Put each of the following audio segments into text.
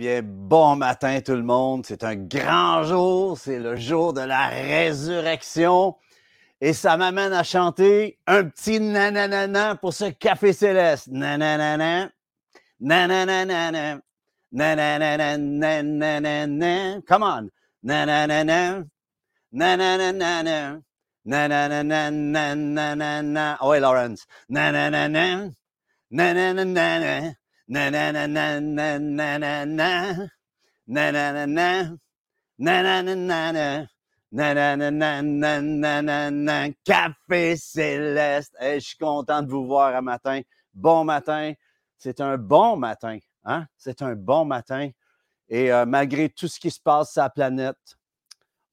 bien, bon matin tout le monde. C'est un grand jour. C'est le jour de la résurrection. Et ça m'amène à chanter un petit nananana pour ce café céleste. Nananana. Nananana. Nananana. Nananana. Come on. Nananana. Nananana. Nananana. Nananana. Oh, Lawrence. Nananana. Nananana. Café Céleste. Je suis content de vous voir un matin. Bon matin. C'est un bon matin. Hein? C'est un bon matin. Et malgré tout ce qui se passe sur la planète,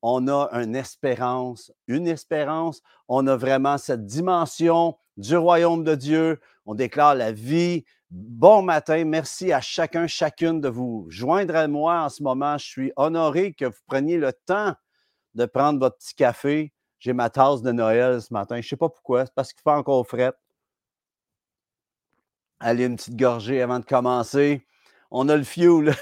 on a une espérance, une espérance. On a vraiment cette dimension du royaume de Dieu. On déclare la vie, Bon matin, merci à chacun, chacune de vous joindre à moi en ce moment. Je suis honoré que vous preniez le temps de prendre votre petit café. J'ai ma tasse de Noël ce matin. Je ne sais pas pourquoi, c'est parce qu'il fait encore fret. Allez, une petite gorgée avant de commencer. On a le fuel.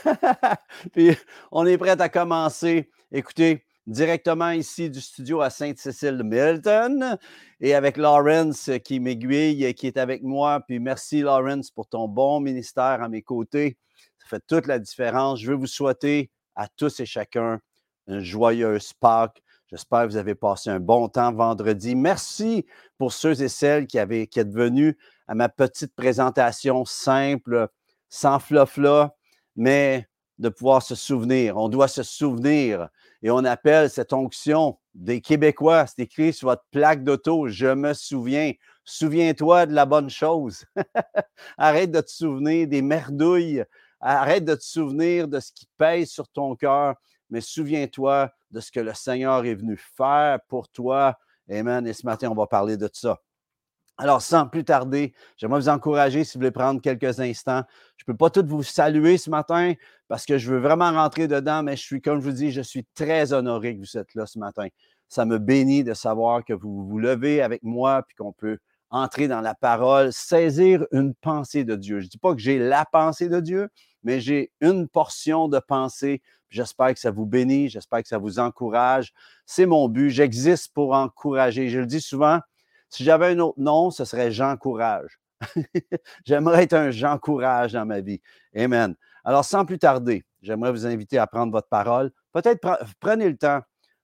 Puis on est prêt à commencer. Écoutez, directement ici du studio à Sainte-Cécile de Milton et avec Lawrence qui m'aiguille, qui est avec moi. Puis merci Lawrence pour ton bon ministère à mes côtés. Ça fait toute la différence. Je veux vous souhaiter à tous et chacun une joyeuse Pâques. J'espère que vous avez passé un bon temps vendredi. Merci pour ceux et celles qui, avaient, qui venus à ma petite présentation simple, sans flofla, mais de pouvoir se souvenir. On doit se souvenir et on appelle cette onction des Québécois. C'est écrit sur votre plaque d'auto. Je me souviens. Souviens-toi de la bonne chose. Arrête de te souvenir des merdouilles. Arrête de te souvenir de ce qui pèse sur ton cœur, mais souviens-toi de ce que le Seigneur est venu faire pour toi. Amen. Et ce matin, on va parler de ça. Alors, sans plus tarder, j'aimerais vous encourager, si vous voulez prendre quelques instants. Je ne peux pas tout vous saluer ce matin parce que je veux vraiment rentrer dedans, mais je suis, comme je vous dis, je suis très honoré que vous êtes là ce matin. Ça me bénit de savoir que vous vous levez avec moi puis qu'on peut entrer dans la parole, saisir une pensée de Dieu. Je ne dis pas que j'ai la pensée de Dieu, mais j'ai une portion de pensée. J'espère que ça vous bénit, j'espère que ça vous encourage. C'est mon but. J'existe pour encourager. Je le dis souvent, si j'avais un autre nom, ce serait Jean Courage. j'aimerais être un Jean Courage dans ma vie. Amen. Alors, sans plus tarder, j'aimerais vous inviter à prendre votre parole. Peut-être prenez le temps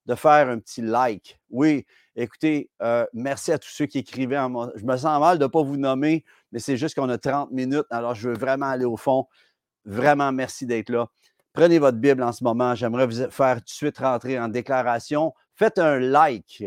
de faire un petit like. Oui, écoutez, euh, merci à tous ceux qui écrivaient. Je me sens mal de ne pas vous nommer, mais c'est juste qu'on a 30 minutes. Alors, je veux vraiment aller au fond. Vraiment, merci d'être là. Prenez votre Bible en ce moment. J'aimerais vous faire tout de suite rentrer en déclaration. Faites un like.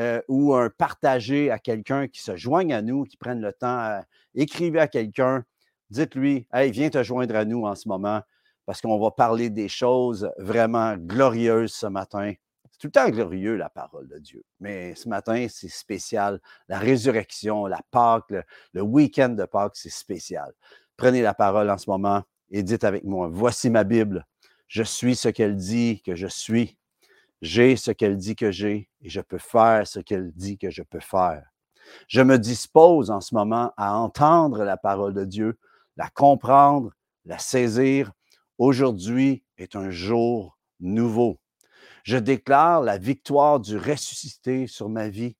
Euh, ou un partager à quelqu'un qui se joigne à nous, qui prenne le temps, écrivez à quelqu'un, dites-lui, hey, viens te joindre à nous en ce moment, parce qu'on va parler des choses vraiment glorieuses ce matin. C'est tout le temps glorieux, la parole de Dieu. Mais ce matin, c'est spécial. La résurrection, la Pâque, le, week-end de Pâques, c'est spécial. Prenez la parole en ce moment et dites avec moi, voici ma Bible. Je suis ce qu'elle dit que je suis. J'ai ce qu'elle dit que j'ai et je peux faire ce qu'elle dit que je peux faire. Je me dispose en ce moment à entendre la parole de Dieu, la comprendre, la saisir. Aujourd'hui est un jour nouveau. Je déclare la victoire du ressuscité sur ma vie,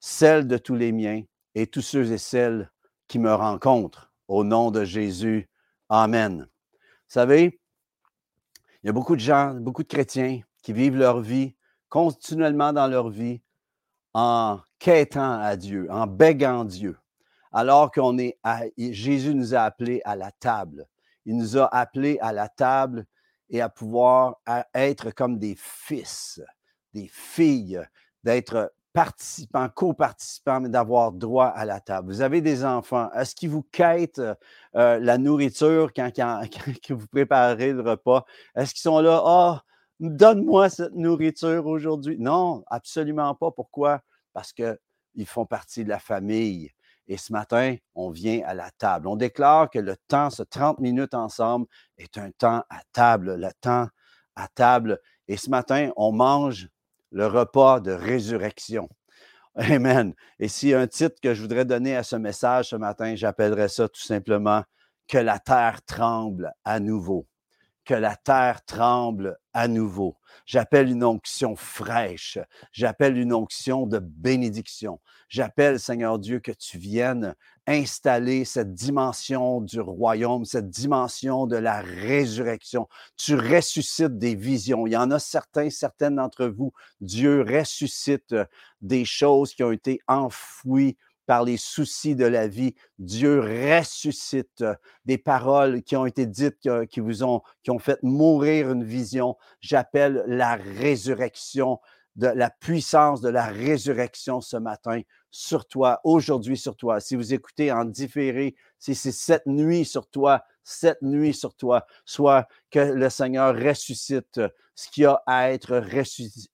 celle de tous les miens et tous ceux et celles qui me rencontrent. Au nom de Jésus. Amen. Vous savez, il y a beaucoup de gens, beaucoup de chrétiens qui vivent leur vie continuellement dans leur vie en quêtant à Dieu, en béguant Dieu, alors qu'on est à, Jésus nous a appelés à la table. Il nous a appelés à la table et à pouvoir être comme des fils, des filles, d'être participants, co-participants, mais d'avoir droit à la table. Vous avez des enfants. Est-ce qu'ils vous quêtent euh, la nourriture quand, quand, vous préparez le repas? Est-ce qu'ils sont là? Ah, donne-moi cette nourriture aujourd'hui. Non, absolument pas. Pourquoi? Parce qu'ils font partie de la famille. Et ce matin, on vient à la table. On déclare que le temps, ce 30 minutes ensemble, est un temps à table, le temps à table. Et ce matin, on mange le repas de résurrection. Amen. Et s'il y a un titre que je voudrais donner à ce message ce matin, j'appellerais ça tout simplement Que la terre tremble à nouveau que la terre tremble à nouveau. J'appelle une onction fraîche. J'appelle une onction de bénédiction. J'appelle, Seigneur Dieu, que tu viennes installer cette dimension du royaume, cette dimension de la résurrection. Tu ressuscites des visions. Il y en a certains, certaines d'entre vous. Dieu ressuscite des choses qui ont été enfouies par les soucis de la vie. Dieu ressuscite des paroles qui ont été dites, qui, vous ont, qui ont fait mourir une vision. J'appelle la résurrection, de la puissance de la résurrection ce matin sur toi, aujourd'hui sur toi. Si vous écoutez en différé, si c'est cette nuit sur toi, cette nuit sur toi, soit que le Seigneur ressuscite ce qui a à être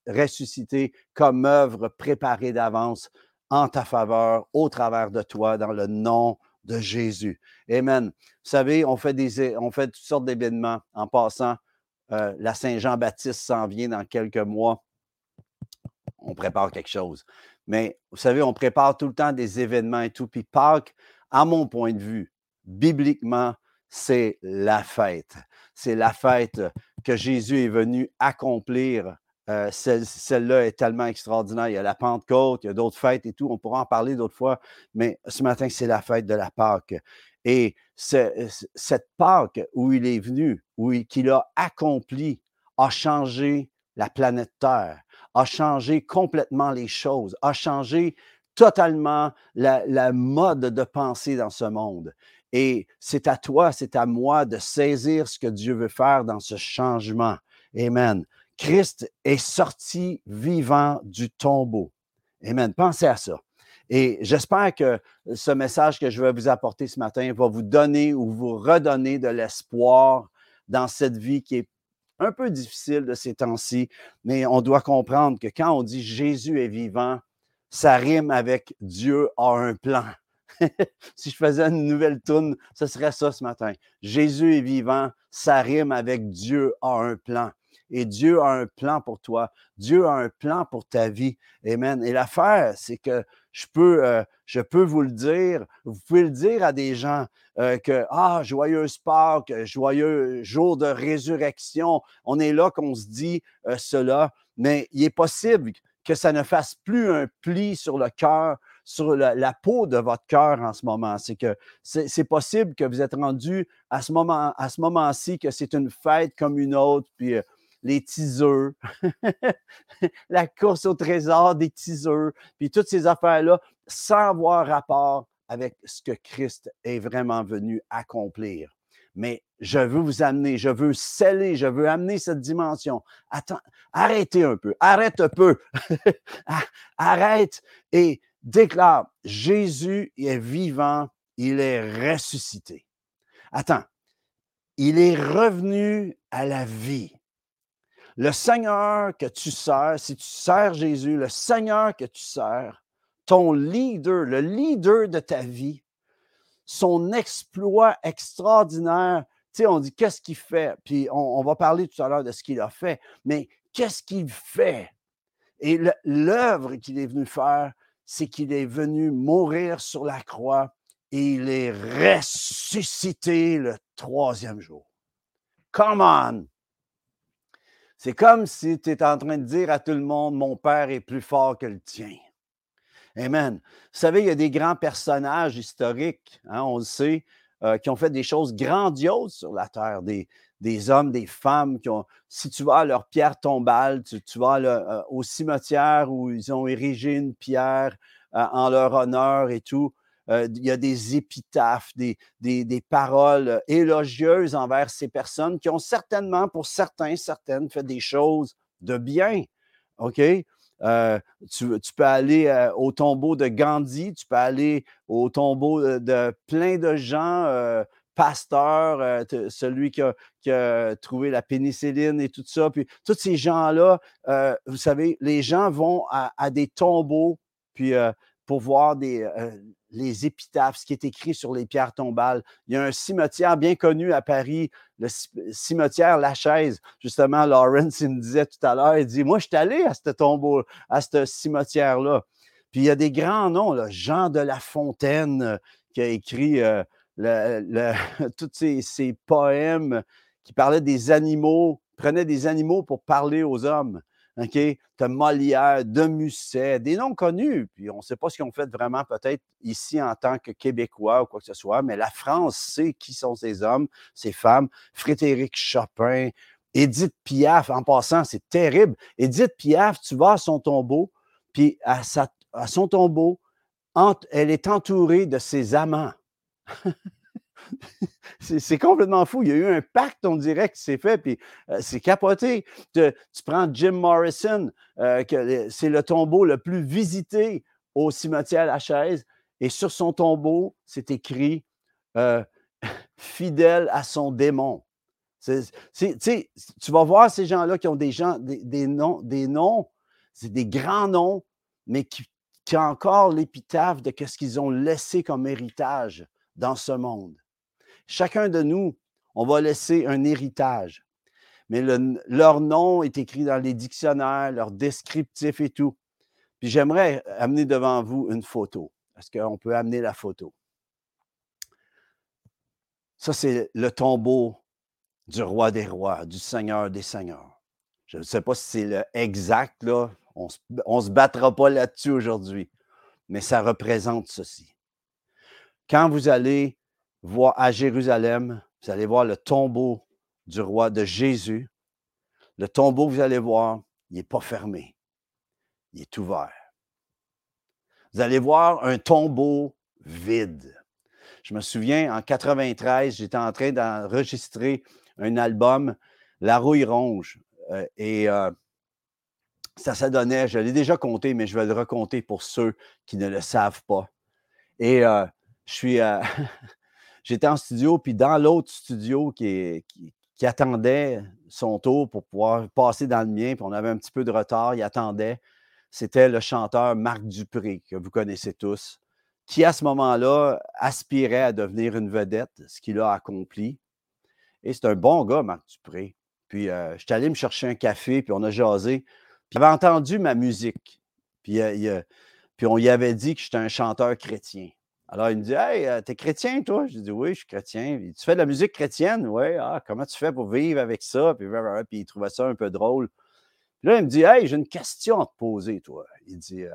ressuscité comme œuvre préparée d'avance en ta faveur, au travers de toi, dans le nom de Jésus. Amen. Vous savez, on fait, toutes sortes d'événements. En passant, euh, la Saint-Jean-Baptiste s'en vient dans quelques mois. On prépare quelque chose. Mais vous savez, on prépare tout le temps des événements et tout. Puis Pâques, à mon point de vue, bibliquement, c'est la fête. C'est la fête que Jésus est venu accomplir euh, celle-là est tellement extraordinaire. Il y a la Pentecôte, il y a d'autres fêtes et tout. On pourra en parler d'autres fois, mais ce matin, c'est la fête de la Pâque. Et cette Pâque où il est venu, où il, a accompli, a changé la planète Terre, a changé complètement les choses, a changé totalement la, la mode de pensée dans ce monde. Et c'est à toi, c'est à moi de saisir ce que Dieu veut faire dans ce changement. Amen. Christ est sorti vivant du tombeau. Amen. Pensez à ça. Et j'espère que ce message que je vais vous apporter ce matin va vous donner ou vous redonner de l'espoir dans cette vie qui est un peu difficile de ces temps-ci, mais on doit comprendre que quand on dit Jésus est vivant, ça rime avec Dieu a un plan. si je faisais une nouvelle tourne, ce serait ça ce matin. Jésus est vivant, ça rime avec Dieu a un plan et Dieu a un plan pour toi. Dieu a un plan pour ta vie. Amen. Et l'affaire, c'est que je peux, euh, vous le dire, vous pouvez le dire à des gens euh, que, ah, joyeuse Pâques, joyeux jour de résurrection. On est là qu'on se dit euh, cela, mais il est possible que ça ne fasse plus un pli sur le cœur, sur la, peau de votre cœur en ce moment. C'est que c'est possible que vous êtes rendu à ce moment, à ce moment-ci que c'est une fête comme une autre, puis les teasers, la course au trésor des teasers, puis toutes ces affaires-là, sans avoir rapport avec ce que Christ est vraiment venu accomplir. Mais je veux vous amener, je veux sceller, je veux amener cette dimension. Attends, arrêtez un peu, arrête un peu, arrête et déclare, Jésus est vivant, il est ressuscité. Attends, il est revenu à la vie. Le Seigneur que tu sers, si tu sers Jésus, le Seigneur que tu sers, ton leader, le leader de ta vie, son exploit extraordinaire, tu sais, on dit qu'est-ce qu'il fait, puis on, va parler tout à l'heure de ce qu'il a fait, mais qu'est-ce qu'il fait? Et l'œuvre qu'il est venu faire, c'est qu'il est venu mourir sur la croix et il est ressuscité le troisième jour. Come on! C'est comme si tu étais en train de dire à tout le monde, mon Père est plus fort que le tien. Amen. Vous savez, il y a des grands personnages historiques, hein, on le sait, euh, qui ont fait des choses grandioses sur la terre, des, hommes, des femmes qui ont, si tu vas à leur pierre tombale, tu, vas euh, au cimetière où ils ont érigé une pierre euh, en leur honneur et tout, euh, il y a des épitaphes, des, des, paroles élogieuses envers ces personnes qui ont certainement, pour certains, certaines, fait des choses de bien. OK? Euh, tu, peux aller euh, au tombeau de Gandhi, tu peux aller au tombeau de, plein de gens, pasteurs, celui qui a, trouvé la pénicilline et tout ça. Puis tous ces gens-là, vous savez, les gens vont à, à des tombeaux, puis pour voir des, les épitaphes, ce qui est écrit sur les pierres tombales. Il y a un cimetière bien connu à Paris, le cimetière Lachaise. Justement, Lawrence, il me disait tout à l'heure, il dit, moi, je suis allé à ce tombeau, à ce cimetière-là. Puis il y a des grands noms, Jean de La Fontaine, euh, qui a écrit euh, tous ces, poèmes qui parlait des animaux, prenait des animaux pour parler aux hommes. As Molière, de Musset, des noms connus. Puis on ne sait pas ce qu'ils ont fait vraiment, peut-être ici en tant que Québécois ou quoi que ce soit, mais la France sait qui sont ces hommes, ces femmes. Frédéric Chopin, Édith Piaf, en passant, c'est terrible. Édith Piaf, tu vas à son tombeau, puis à, à son tombeau, elle est entourée de ses amants. c'est complètement fou. Il y a eu un pacte, on dirait, qui s'est fait, puis euh, c'est capoté. Tu, prends Jim Morrison, euh, c'est le tombeau le plus visité au cimetière La Chaise, et sur son tombeau, c'est écrit euh, fidèle à son démon. tu vas voir ces gens-là qui ont des, gens, des, noms, des noms, c'est des grands noms, mais qui, qui ont encore l'épitaphe de ce qu'ils ont laissé comme héritage dans ce monde. Chacun de nous, on va laisser un héritage. Mais leur nom est écrit dans les dictionnaires, leur descriptif et tout. Puis j'aimerais amener devant vous une photo. Est-ce qu'on peut amener la photo? Ça, c'est le tombeau du roi des rois, du seigneur des seigneurs. Je ne sais pas si c'est le exact, là. On ne se battra pas là-dessus aujourd'hui, mais ça représente ceci. Quand vous allez voir à Jérusalem, vous allez voir le tombeau du roi de Jésus. Le tombeau, vous allez voir, il n'est pas fermé. Il est ouvert. Vous allez voir un tombeau vide. Je me souviens, en 93, j'étais en train d'enregistrer un album, La Rouille Ronge. Euh, et euh, ça s'adonnait, je l'ai déjà compté, mais je vais le raconter pour ceux qui ne le savent pas. Et euh, je suis, j'étais en studio, puis dans l'autre studio qui, attendait son tour pour pouvoir passer dans le mien, puis on avait un petit peu de retard, il attendait. C'était le chanteur Marc Dupré, que vous connaissez tous, qui à ce moment-là aspirait à devenir une vedette, ce qu'il a accompli. Et c'est un bon gars, Marc Dupré. Puis euh, je suis allé me chercher un café, puis on a jasé. Puis il avait entendu ma musique. Puis, euh, puis on lui avait dit que j'étais un chanteur chrétien. Alors, il me dit Hey, euh, t'es chrétien, toi? Je dis Oui, je suis chrétien. tu fais de la musique chrétienne? Oui, ah, comment tu fais pour vivre avec ça? Puis, puis il trouvait ça un peu drôle. Puis là, il me dit Hey, j'ai une question à te poser, toi. Il dit euh,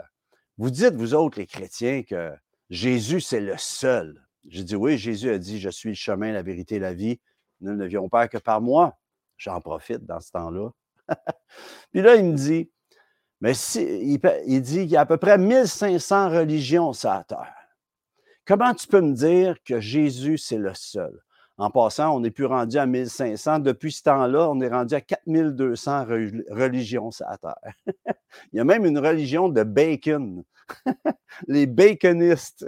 Vous dites, vous autres, les chrétiens, que Jésus, c'est le seul. Je dis Oui, Jésus a dit Je suis le chemin, la vérité, la vie. Nous ne vions pas que par moi. J'en profite dans ce temps-là. puis là, il me dit Mais si, il, il dit qu'il y a à peu près 1500 religions sur la terre. Comment tu peux me dire que Jésus, c'est le seul? En passant, on n'est plus rendu à 1500. Depuis ce temps-là, on est rendu à 4200 religions sur la Terre. Il y a même une religion de bacon. Les baconistes.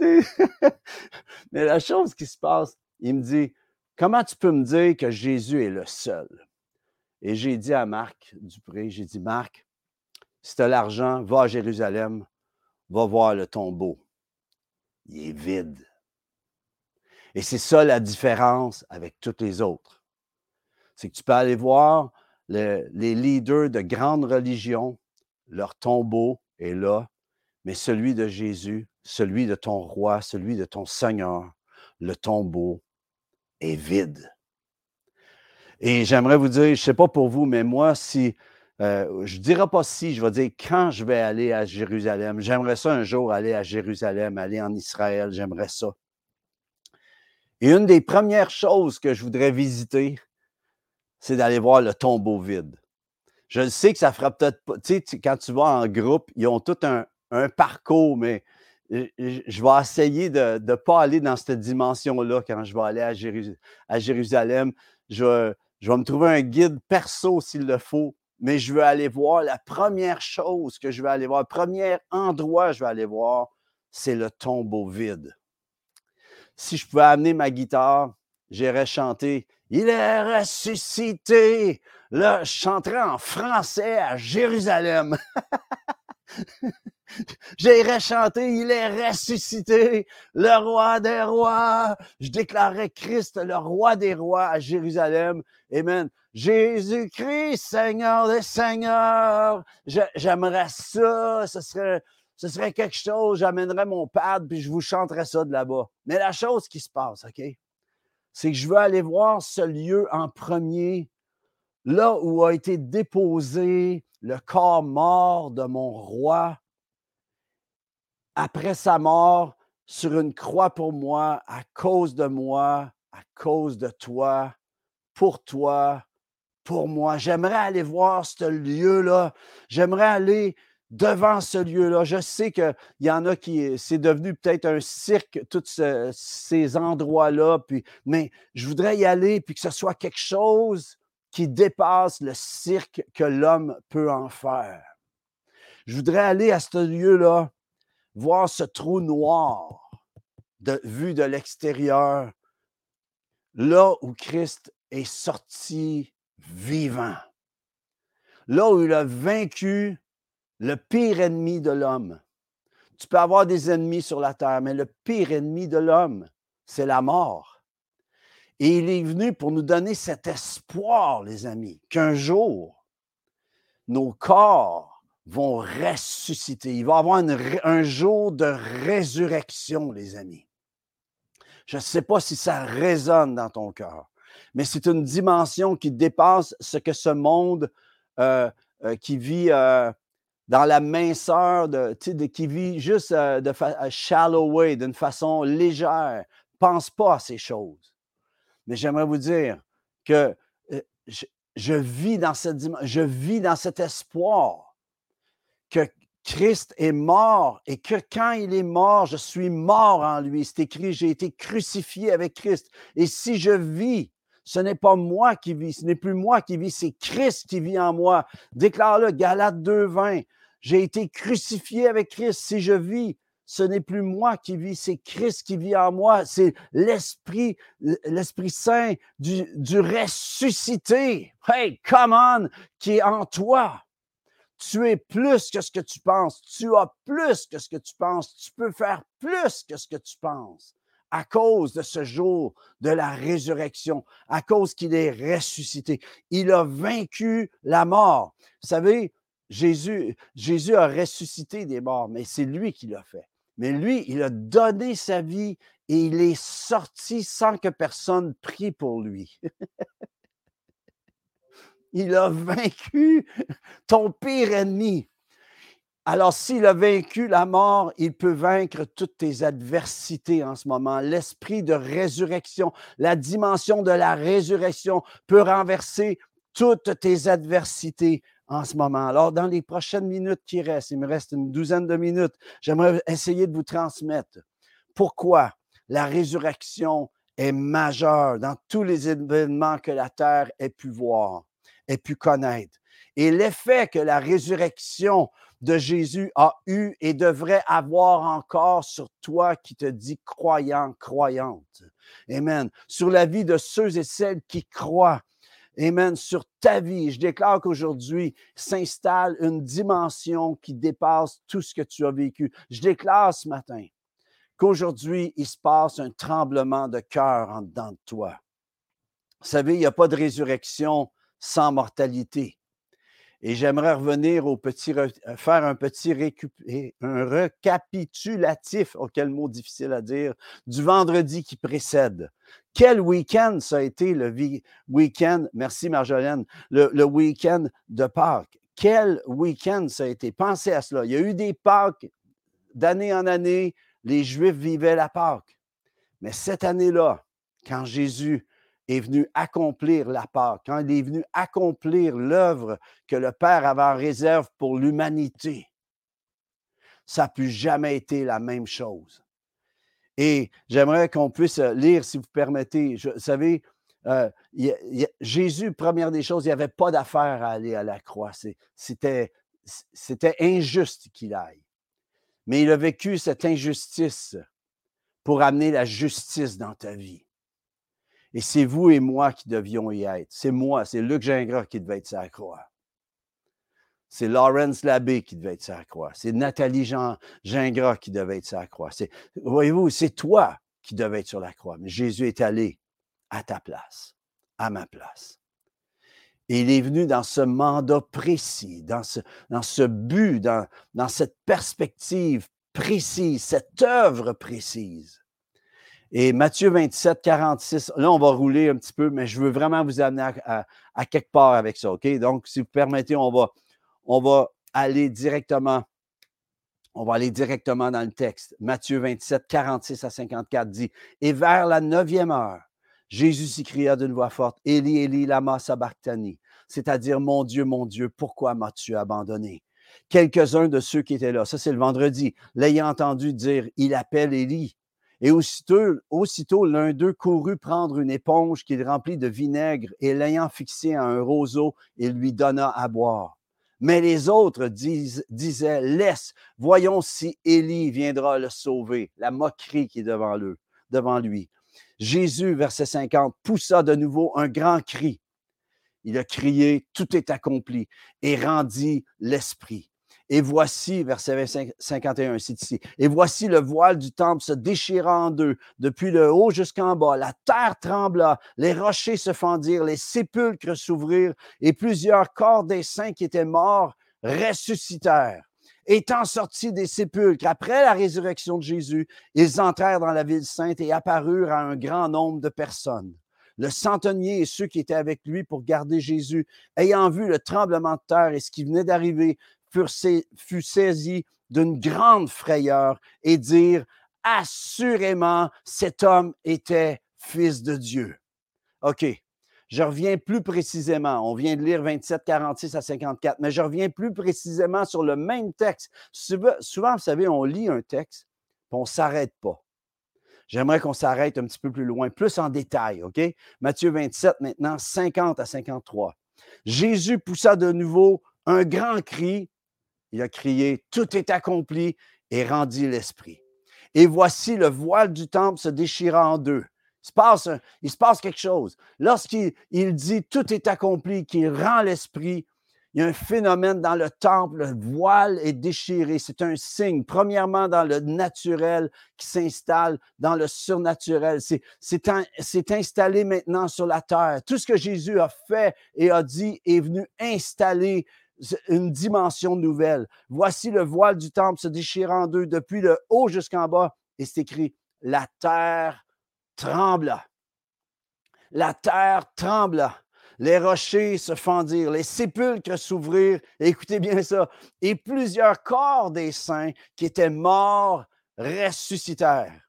Mais la chose qui se passe, il me dit, comment tu peux me dire que Jésus est le seul? Et j'ai dit à Marc Dupré, j'ai dit, Marc, si tu as l'argent, va à Jérusalem, va voir le tombeau. Il est vide. Et c'est ça la différence avec toutes les autres. C'est que tu peux aller voir les leaders de grandes religions, leur tombeau est là, mais celui de Jésus, celui de ton roi, celui de ton Seigneur, le tombeau est vide. Et j'aimerais vous dire, je ne sais pas pour vous, mais moi, si euh, je ne dirai pas si, je vais dire quand je vais aller à Jérusalem. J'aimerais ça un jour aller à Jérusalem, aller en Israël, j'aimerais ça. Et une des premières choses que je voudrais visiter, c'est d'aller voir le tombeau vide. Je sais que ça fera peut-être pas, tu sais, quand tu vas en groupe, ils ont tout un, parcours, mais je vais essayer de ne pas aller dans cette dimension-là quand je vais aller à, Jérusalem. Je vais me trouver un guide perso s'il le faut mais je veux aller voir la première chose que je vais aller voir, le premier endroit que je vais aller voir, c'est le tombeau vide. Si je pouvais amener ma guitare, j'irais chanter Il est ressuscité. Là, je chanterais en français à Jérusalem. J'irais chanter Il est ressuscité, le roi des rois. Je déclarerais Christ, le roi des rois à Jérusalem. Amen. Jésus-Christ, Seigneur des Seigneurs. J'aimerais ça. Ce serait, ce serait quelque chose. J'amènerais mon pad, puis je vous chanterais ça de là-bas. Mais la chose qui se passe, OK? c'est que je veux aller voir ce lieu en premier, là où a été déposé le corps mort de mon roi. Après sa mort, sur une croix pour moi, à cause de moi, à cause de toi, pour toi, pour moi. J'aimerais aller voir ce lieu-là. J'aimerais aller devant ce lieu-là. Je sais qu'il y en a qui, c'est devenu peut-être un cirque, tous ces endroits-là, mais je voudrais y aller, puis que ce soit quelque chose qui dépasse le cirque que l'homme peut en faire. Je voudrais aller à ce lieu-là, voir ce trou noir de, vu de l'extérieur, là où Christ est sorti vivant, là où il a vaincu le pire ennemi de l'homme. Tu peux avoir des ennemis sur la terre, mais le pire ennemi de l'homme, c'est la mort. Et il est venu pour nous donner cet espoir, les amis, qu'un jour, nos corps vont ressusciter. Il va y avoir un jour de résurrection, les amis. Je ne sais pas si ça résonne dans ton cœur, mais c'est une dimension qui dépasse ce que ce monde euh, euh, qui vit euh, dans la minceur, qui vit juste de shallow way, d'une façon légère, pense pas à ces choses. Mais j'aimerais vous dire que euh, je, vis dans vis dans cet espoir que Christ est mort et que quand il est mort, je suis mort en lui. C'est écrit, j'ai été crucifié avec Christ. Et si je vis, ce n'est pas moi qui vis, ce n'est plus moi qui vis, c'est Christ qui vit en moi. Déclare-le, Galates 2.20. J'ai été crucifié avec Christ. Si je vis, ce n'est plus moi qui vis, c'est Christ qui vit en moi. C'est l'Esprit, l'Esprit Saint du, ressuscité. Hey, come on, qui est en toi. Tu es plus que ce que tu penses. Tu as plus que ce que tu penses. Tu peux faire plus que ce que tu penses à cause de ce jour de la résurrection, à cause qu'il est ressuscité. Il a vaincu la mort. Vous savez, Jésus, Jésus a ressuscité des morts, mais c'est lui qui l'a fait. Mais lui, il a donné sa vie et il est sorti sans que personne prie pour lui. il a vaincu ton pire ennemi. Alors, s'il a vaincu la mort, il peut vaincre toutes tes adversités en ce moment. L'esprit de résurrection, la dimension de la résurrection peut renverser toutes tes adversités en ce moment. Alors, dans les prochaines minutes qui restent, il me reste une douzaine de minutes, j'aimerais essayer de vous transmettre pourquoi la résurrection est majeure dans tous les événements que la terre ait pu voir, ait pu connaître. Et l'effet que la résurrection de Jésus a eu et devrait avoir encore sur toi qui te dit croyant, croyante. Amen. Sur la vie de ceux et celles qui croient Amen, sur ta vie. Je déclare qu'aujourd'hui s'installe une dimension qui dépasse tout ce que tu as vécu. Je déclare ce matin qu'aujourd'hui, il se passe un tremblement de cœur en dedans de toi. Vous savez, il n'y a pas de résurrection sans mortalité. Et j'aimerais revenir au petit, euh, faire un petit un récapitulatif, oh, quel mot difficile à dire, du vendredi qui précède. Quel week-end ça a été le week-end, merci Marjolaine, le, week-end de Pâques? Quel week-end ça a été? Pensez à cela. Il y a eu des Pâques d'année en année, les Juifs vivaient la Pâques. Mais cette année-là, quand Jésus est venu accomplir la part, quand il est venu accomplir l'œuvre que le Père avait en réserve pour l'humanité, ça n'a plus jamais été la même chose. Et j'aimerais qu'on puisse lire, si vous permettez. vous savez, euh, Jésus, première des choses, il n'y avait pas d'affaire à aller à la croix. C'était injuste qu'il aille. Mais il a vécu cette injustice pour amener la justice dans ta vie. Et c'est vous et moi qui devions y être. C'est moi, c'est Luc Gingras qui devait être sa croix. C'est Lawrence Labbé qui devait être sa croix. C'est Nathalie Jean, Gingras qui devait être sa croix. Voyez-vous, c'est toi qui devais être sur la croix. Mais Jésus est allé à ta place, à ma place. Et il est venu dans ce mandat précis, dans ce, but, dans, dans cette perspective précise, cette œuvre précise. Et Matthieu 27, 46, là, on va rouler un petit peu, mais je veux vraiment vous amener à, quelque part avec ça, OK? Donc, si vous permettez, on va, on va aller directement, on va aller directement dans le texte. Matthieu 27, 46 à 54 dit, Et vers la neuvième heure, Jésus s'écria d'une voix forte, Élie, Élie, lama sabachthani, c'est-à-dire, Mon Dieu, mon Dieu, pourquoi m'as-tu abandonné? Quelques-uns de ceux qui étaient là, ça c'est le vendredi, l'ayant entendu dire, Il appelle Élie. Et aussitôt, l'un d'eux courut prendre une éponge qu'il remplit de vinaigre et l'ayant fixée à un roseau, il lui donna à boire. Mais les autres disaient, laisse, voyons si Élie viendra le sauver. La moquerie qui est devant, devant lui. Jésus, verset 50, poussa de nouveau un grand cri. Il a crié, tout est accompli, et rendit l'esprit. Et voici, verset 51, c'est ici. Et voici le voile du temple se déchirant en deux, depuis le haut jusqu'en bas. La terre trembla, les rochers se fendirent, les sépulcres s'ouvrirent, et plusieurs corps des saints qui étaient morts ressuscitèrent. Étant sortis des sépulcres après la résurrection de Jésus, ils entrèrent dans la ville sainte et apparurent à un grand nombre de personnes. Le centenier et ceux qui étaient avec lui pour garder Jésus, ayant vu le tremblement de terre et ce qui venait d'arriver, fut saisi d'une grande frayeur et dire, assurément, cet homme était fils de Dieu. OK. Je reviens plus précisément. On vient de lire 27, 46 à 54, mais je reviens plus précisément sur le même texte. Souvent, vous savez, on lit un texte, et on ne s'arrête pas. J'aimerais qu'on s'arrête un petit peu plus loin, plus en détail, OK? Matthieu 27, maintenant, 50 à 53. Jésus poussa de nouveau un grand cri il a crié, Tout est accompli et rendit l'esprit. Et voici le voile du temple se déchira en deux. Il se passe, quelque chose. Lorsqu'il dit Tout est accompli, qu'il rend l'esprit, il y a un phénomène dans le temple, le voile est déchiré. C'est un signe, premièrement, dans le naturel qui s'installe dans le surnaturel. C'est installé maintenant sur la terre. Tout ce que Jésus a fait et a dit est venu installer une dimension nouvelle. Voici le voile du temple se déchirant en deux depuis le haut jusqu'en bas. Et c'est écrit, la terre trembla. La terre trembla. Les rochers se fendirent, les sépulcres s'ouvrirent. Écoutez bien ça. Et plusieurs corps des saints qui étaient morts ressuscitèrent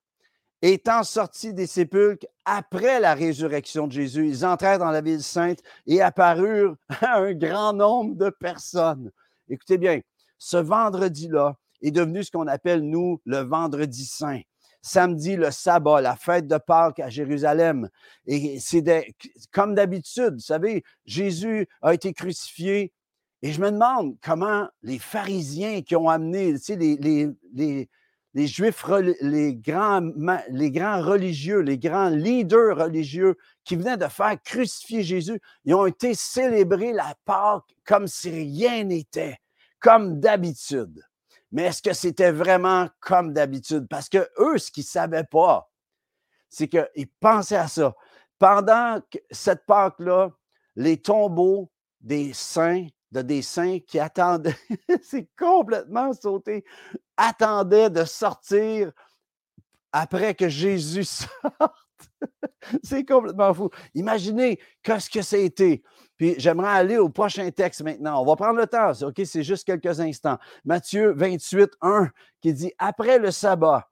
étant sortis des sépulcres après la résurrection de Jésus, ils entrèrent dans la ville sainte et apparurent à un grand nombre de personnes. Écoutez bien, ce vendredi-là est devenu ce qu'on appelle, nous, le vendredi saint. Samedi, le sabbat, la fête de Pâques à Jérusalem. Et c'est comme d'habitude, vous savez, Jésus a été crucifié. Et je me demande comment les pharisiens qui ont amené, tu les Juifs, les grands, les grands religieux, les grands leaders religieux qui venaient de faire crucifier Jésus, ils ont été célébrés la Pâque comme si rien n'était, comme d'habitude. Mais est-ce que c'était vraiment comme d'habitude? Parce que eux, ce qu'ils ne savaient pas, c'est qu'ils pensaient à ça. Pendant cette Pâque-là, les tombeaux des saints de des qui attendaient, c'est complètement sauté, attendaient de sortir après que Jésus sorte. c'est complètement fou. Imaginez qu'est-ce que ça a été. Puis j'aimerais aller au prochain texte maintenant. On va prendre le temps, OK? C'est juste quelques instants. Matthieu 28, 1, qui dit Après le sabbat,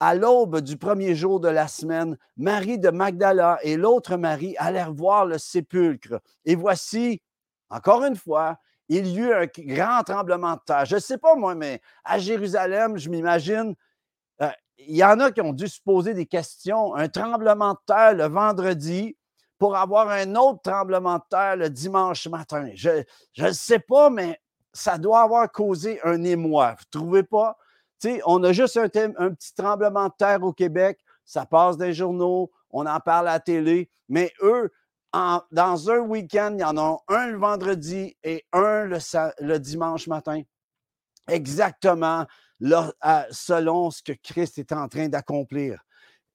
à l'aube du premier jour de la semaine, Marie de Magdala et l'autre Marie allèrent voir le sépulcre. Et voici, encore une fois, il y eut un grand tremblement de terre. Je ne sais pas moi, mais à Jérusalem, je m'imagine, euh, il y en a qui ont dû se poser des questions. Un tremblement de terre le vendredi pour avoir un autre tremblement de terre le dimanche matin. Je ne sais pas, mais ça doit avoir causé un émoi. Vous ne trouvez pas? on a juste un, un, petit tremblement de terre au Québec, ça passe des journaux, on en parle à la télé, mais eux, dans un week-end, il y en a un le vendredi et un le, dimanche matin. Exactement selon ce que Christ est en train d'accomplir.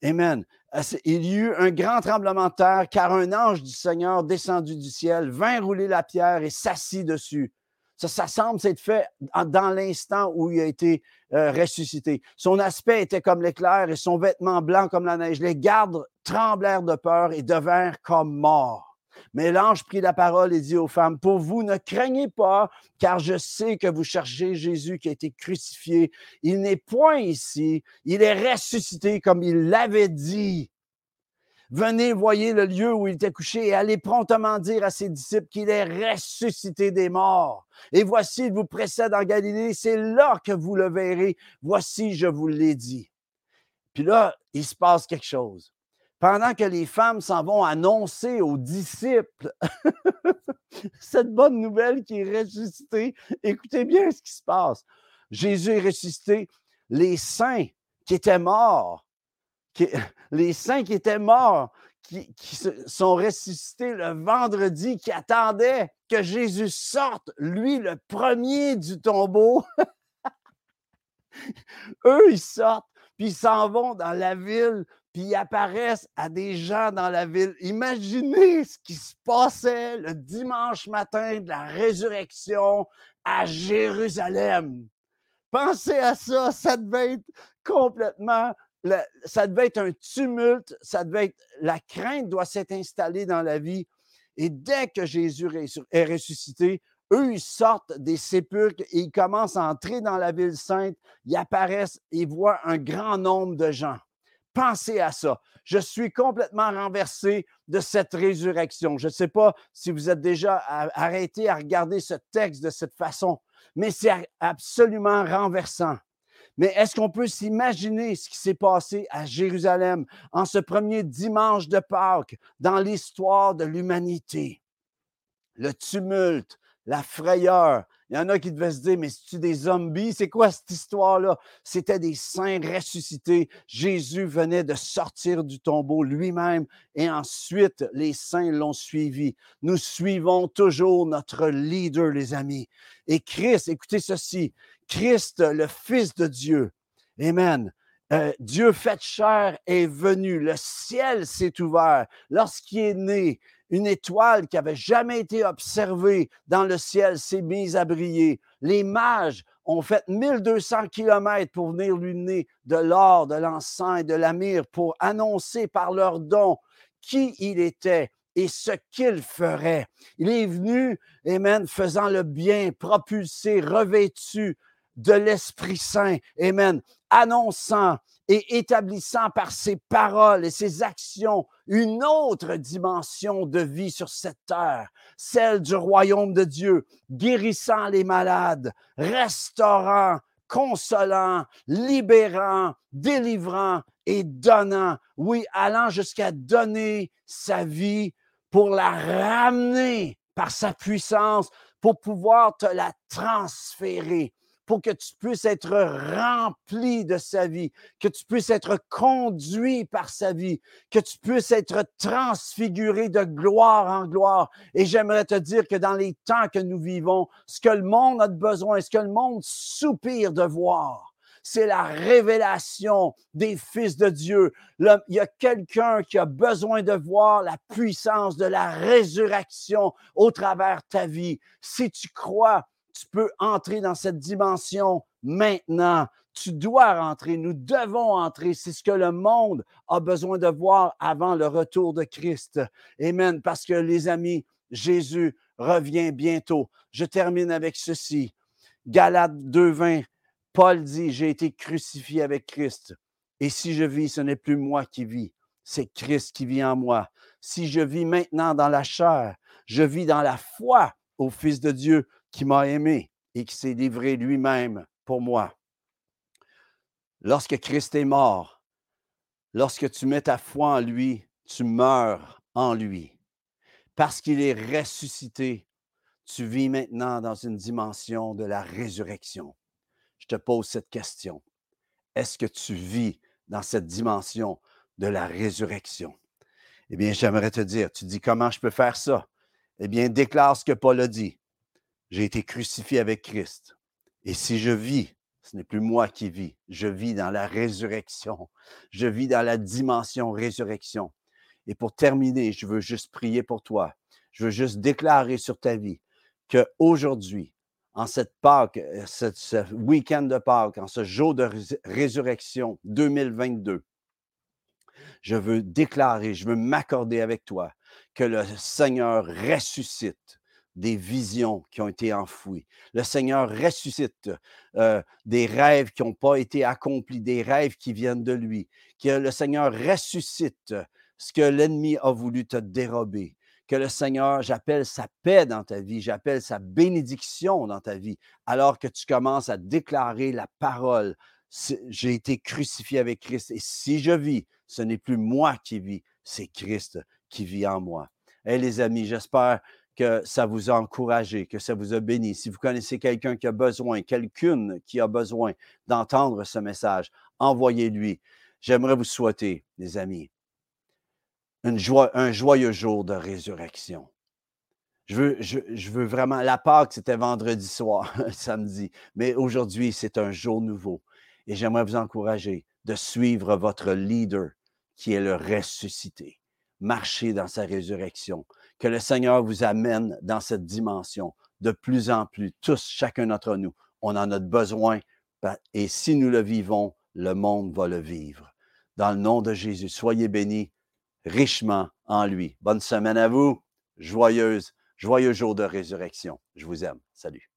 Amen. Euh, il y eut un grand tremblement de terre car un ange du Seigneur descendu du ciel vint rouler la pierre et s'assit dessus. Ça, semble s'être fait dans l'instant où il a été euh, ressuscité. Son aspect était comme l'éclair et son vêtement blanc comme la neige. Les gardes tremblèrent de peur et devinrent comme morts. Mais l'ange prit la parole et dit aux femmes, Pour vous, ne craignez pas, car je sais que vous cherchez Jésus qui a été crucifié. Il n'est point ici, il est ressuscité comme il l'avait dit. Venez, voyez le lieu où il était couché et allez promptement dire à ses disciples qu'il est ressuscité des morts. Et voici, il vous précède en Galilée, c'est là que vous le verrez. Voici, je vous l'ai dit. Puis là, il se passe quelque chose pendant que les femmes s'en vont annoncer aux disciples cette bonne nouvelle qui est ressuscité, écoutez bien ce qui se passe. Jésus est ressuscité. Les saints qui étaient morts, les saints qui étaient morts, qui, qui, sont ressuscités le vendredi, qui attendaient que Jésus sorte, lui le premier du tombeau. Eux, ils sortent, puis ils s'en vont dans la ville puis ils apparaissent à des gens dans la ville. Imaginez ce qui se passait le dimanche matin de la résurrection à Jérusalem. Pensez à ça, ça devait être complètement, ça devait être un tumulte, ça devait être, la crainte doit s'être installée dans la vie. Et dès que Jésus est ressuscité, eux, ils sortent des sépulcres et ils commencent à entrer dans la ville sainte. Ils apparaissent et voient un grand nombre de gens. Pensez à ça. Je suis complètement renversé de cette résurrection. Je ne sais pas si vous êtes déjà arrêté à regarder ce texte de cette façon, mais c'est absolument renversant. Mais est-ce qu'on peut s'imaginer ce qui s'est passé à Jérusalem en ce premier dimanche de Pâques dans l'histoire de l'humanité? Le tumulte, la frayeur, il y en a qui devaient se dire, mais c'est-tu des zombies? C'est quoi cette histoire-là? C'était des saints ressuscités. Jésus venait de sortir du tombeau lui-même et ensuite les saints l'ont suivi. Nous suivons toujours notre leader, les amis. Et Christ, écoutez ceci, Christ, le Fils de Dieu, Amen. Euh, Dieu fait chair est venu, le ciel s'est ouvert. Lorsqu'il est né, une étoile qui avait jamais été observée dans le ciel s'est mise à briller. Les mages ont fait 1200 kilomètres pour venir lui donner de l'or, de l'encens et de la myrrhe pour annoncer par leurs dons qui il était et ce qu'il ferait. Il est venu, Amen, faisant le bien, propulsé, revêtu de l'Esprit Saint, Amen, annonçant et établissant par ses paroles et ses actions une autre dimension de vie sur cette terre, celle du royaume de Dieu, guérissant les malades, restaurant, consolant, libérant, délivrant et donnant, oui, allant jusqu'à donner sa vie pour la ramener par sa puissance, pour pouvoir te la transférer pour que tu puisses être rempli de sa vie, que tu puisses être conduit par sa vie, que tu puisses être transfiguré de gloire en gloire. Et j'aimerais te dire que dans les temps que nous vivons, ce que le monde a besoin, ce que le monde soupire de voir, c'est la révélation des fils de Dieu. il y a quelqu'un qui a besoin de voir la puissance de la résurrection au travers ta vie. Si tu crois, tu peux entrer dans cette dimension maintenant. Tu dois rentrer, nous devons entrer. C'est ce que le monde a besoin de voir avant le retour de Christ. Amen. Parce que les amis, Jésus revient bientôt. Je termine avec ceci. Galates 2.20, Paul dit, j'ai été crucifié avec Christ. Et si je vis, ce n'est plus moi qui vis, c'est Christ qui vit en moi. Si je vis maintenant dans la chair, je vis dans la foi au Fils de Dieu qui m'a aimé et qui s'est livré lui-même pour moi. Lorsque Christ est mort, lorsque tu mets ta foi en lui, tu meurs en lui. Parce qu'il est ressuscité, tu vis maintenant dans une dimension de la résurrection. Je te pose cette question. Est-ce que tu vis dans cette dimension de la résurrection? Eh bien, j'aimerais te dire, tu dis comment je peux faire ça? Eh bien, déclare ce que Paul a dit. J'ai été crucifié avec Christ. Et si je vis, ce n'est plus moi qui vis, je vis dans la résurrection. Je vis dans la dimension résurrection. Et pour terminer, je veux juste prier pour toi. Je veux juste déclarer sur ta vie que aujourd'hui, en cette Pâque, euh, ce, week-end de Pâques, en ce jour de résurrection 2022, je veux déclarer, je veux m'accorder avec toi que le Seigneur ressuscite des visions qui ont été enfouies. Le Seigneur ressuscite euh, des rêves qui n'ont pas été accomplis, des rêves qui viennent de lui. Que le Seigneur ressuscite ce que l'ennemi a voulu te dérober que le Seigneur, j'appelle sa paix dans ta vie, j'appelle sa bénédiction dans ta vie, alors que tu commences à déclarer la parole. J'ai été crucifié avec Christ et si je vis, ce n'est plus moi qui vis, c'est Christ qui vit en moi. Et les amis, j'espère que ça vous a encouragé, que ça vous a béni. Si vous connaissez quelqu'un qui a besoin, quelqu'une qui a besoin d'entendre ce message, envoyez-lui. J'aimerais vous souhaiter, les amis, un joyeux jour de résurrection. Je veux, vraiment. La Pâque, c'était vendredi soir, samedi. Mais aujourd'hui, c'est un jour nouveau. Et j'aimerais vous encourager de suivre votre leader qui est le ressuscité. Marchez dans sa résurrection. Que le Seigneur vous amène dans cette dimension de plus en plus, tous, chacun d'entre nous. On en a besoin. Et si nous le vivons, le monde va le vivre. Dans le nom de Jésus, soyez bénis richement en lui. Bonne semaine à vous. Joyeuse, joyeux jour de résurrection. Je vous aime. Salut.